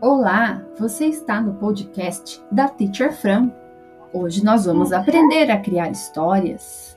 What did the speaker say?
Olá, você está no podcast da Teacher Fran. Hoje nós vamos aprender a criar histórias.